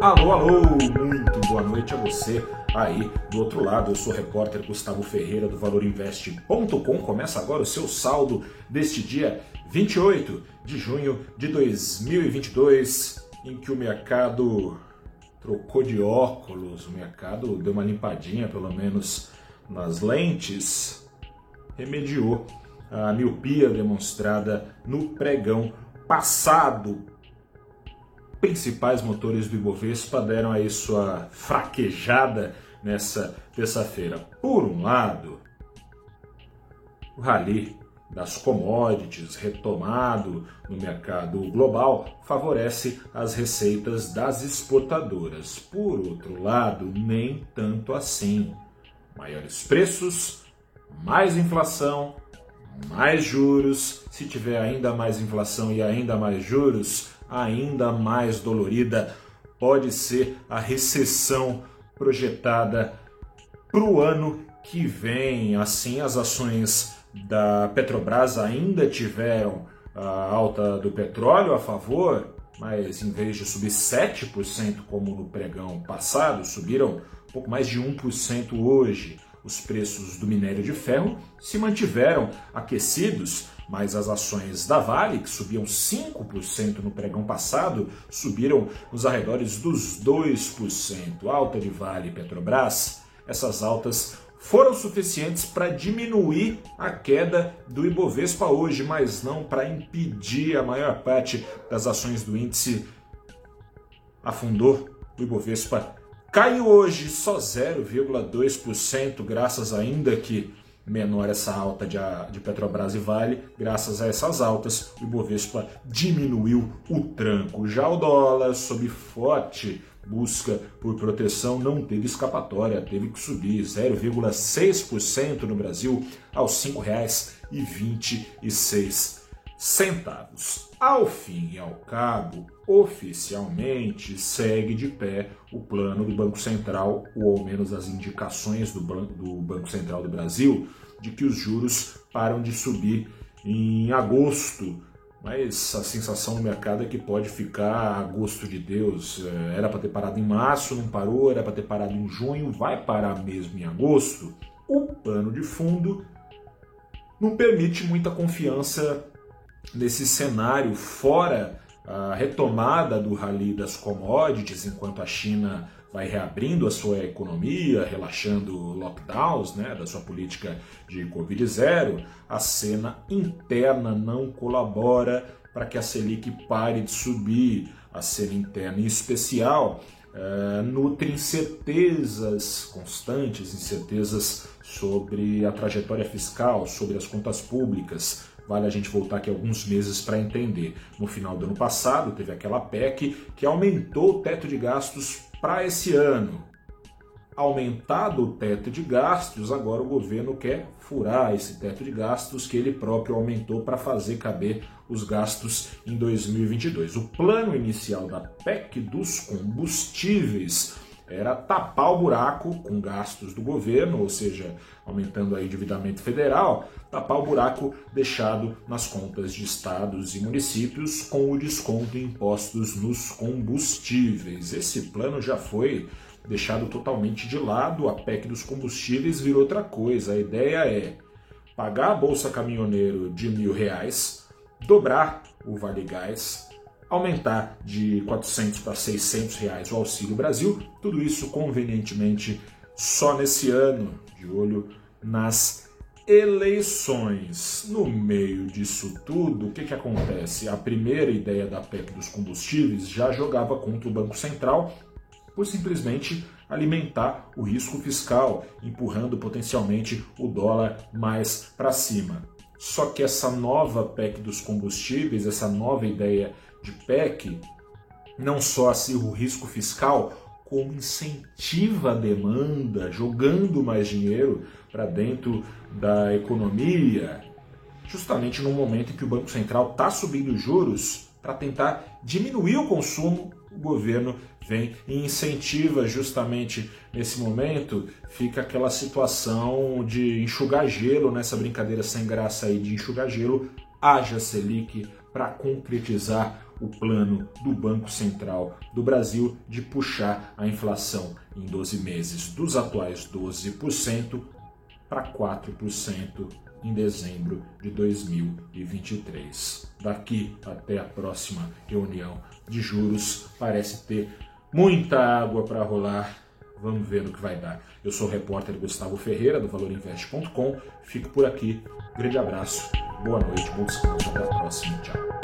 Alô, alô, muito boa noite a você aí do outro lado. Eu sou o repórter Gustavo Ferreira do ValorInvest.com. Começa agora o seu saldo deste dia 28 de junho de 2022, em que o mercado trocou de óculos, o mercado deu uma limpadinha, pelo menos nas lentes, remediou a miopia demonstrada no pregão passado principais motores do Ibovespa deram aí sua fraquejada nessa terça-feira. Por um lado, o rally das commodities retomado no mercado global favorece as receitas das exportadoras. Por outro lado, nem tanto assim. Maiores preços, mais inflação, mais juros. Se tiver ainda mais inflação e ainda mais juros, ainda mais dolorida pode ser a recessão projetada para o ano que vem. Assim, as ações da Petrobras ainda tiveram a alta do petróleo a favor, mas em vez de subir 7% como no pregão passado, subiram um pouco mais de 1% hoje. Os preços do minério de ferro se mantiveram aquecidos mas as ações da Vale, que subiam 5% no pregão passado, subiram nos arredores dos 2%. Alta de Vale e Petrobras, essas altas foram suficientes para diminuir a queda do Ibovespa hoje, mas não para impedir a maior parte das ações do índice afundou. O Ibovespa caiu hoje só 0,2%, graças ainda que menor essa alta de, de Petrobras e Vale, graças a essas altas, o Ibovespa diminuiu o tranco. Já o dólar, sob forte busca por proteção, não teve escapatória, teve que subir 0,6% no Brasil aos R$ 5,26 centavos. Ao fim e ao cabo, oficialmente segue de pé o plano do Banco Central, ou ao menos as indicações do Banco, do Banco Central do Brasil, de que os juros param de subir em agosto. Mas a sensação no mercado é que pode ficar a gosto de Deus. É, era para ter parado em março, não parou, era para ter parado em junho, vai parar mesmo em agosto. O pano de fundo não permite muita confiança nesse cenário, fora a retomada do rally das commodities, enquanto a China vai reabrindo a sua economia, relaxando lockdowns né, da sua política de Covid-0, a cena interna não colabora para que a Selic pare de subir. A cena interna, em especial, é, nutre incertezas constantes, incertezas sobre a trajetória fiscal, sobre as contas públicas, Vale a gente voltar aqui alguns meses para entender. No final do ano passado, teve aquela PEC que aumentou o teto de gastos para esse ano. Aumentado o teto de gastos, agora o governo quer furar esse teto de gastos que ele próprio aumentou para fazer caber os gastos em 2022. O plano inicial da PEC dos combustíveis era tapar o buraco com gastos do governo, ou seja, aumentando aí endividamento federal, tapar o buraco deixado nas contas de estados e municípios com o desconto em impostos nos combustíveis. Esse plano já foi deixado totalmente de lado, a PEC dos combustíveis virou outra coisa. A ideia é pagar a bolsa caminhoneiro de mil reais, dobrar o Vale Gás, aumentar de 400 para 600 reais o Auxílio Brasil, tudo isso convenientemente só nesse ano, de olho nas eleições. No meio disso tudo, o que, que acontece? A primeira ideia da PEC dos combustíveis já jogava contra o Banco Central por simplesmente alimentar o risco fiscal, empurrando potencialmente o dólar mais para cima. Só que essa nova PEC dos combustíveis, essa nova ideia de PEC não só acirra o risco fiscal, como incentiva a demanda, jogando mais dinheiro para dentro da economia, justamente no momento em que o Banco Central está subindo juros para tentar diminuir o consumo, o governo vem e incentiva justamente nesse momento, fica aquela situação de enxugar gelo, nessa brincadeira sem graça aí de enxugar gelo, haja Selic para concretizar o plano do Banco Central do Brasil de puxar a inflação em 12 meses. Dos atuais 12% para 4% em dezembro de 2023. Daqui até a próxima reunião de juros, parece ter muita água para rolar. Vamos ver no que vai dar. Eu sou o repórter Gustavo Ferreira, do valorinvest.com. Fico por aqui. Grande abraço, boa noite, bom descanso. Até a próxima. Tchau.